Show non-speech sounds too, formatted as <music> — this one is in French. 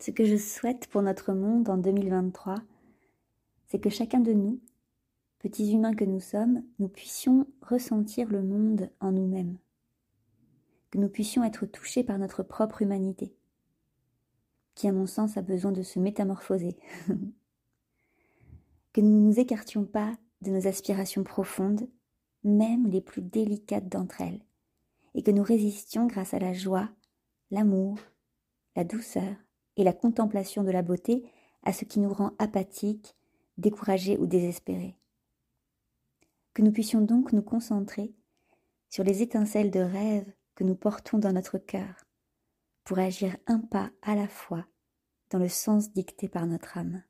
Ce que je souhaite pour notre monde en 2023, c'est que chacun de nous, petits humains que nous sommes, nous puissions ressentir le monde en nous-mêmes, que nous puissions être touchés par notre propre humanité, qui à mon sens a besoin de se métamorphoser, <laughs> que nous ne nous écartions pas de nos aspirations profondes, même les plus délicates d'entre elles, et que nous résistions grâce à la joie, l'amour, la douceur et la contemplation de la beauté à ce qui nous rend apathiques, découragés ou désespérés. Que nous puissions donc nous concentrer sur les étincelles de rêve que nous portons dans notre cœur pour agir un pas à la fois dans le sens dicté par notre âme.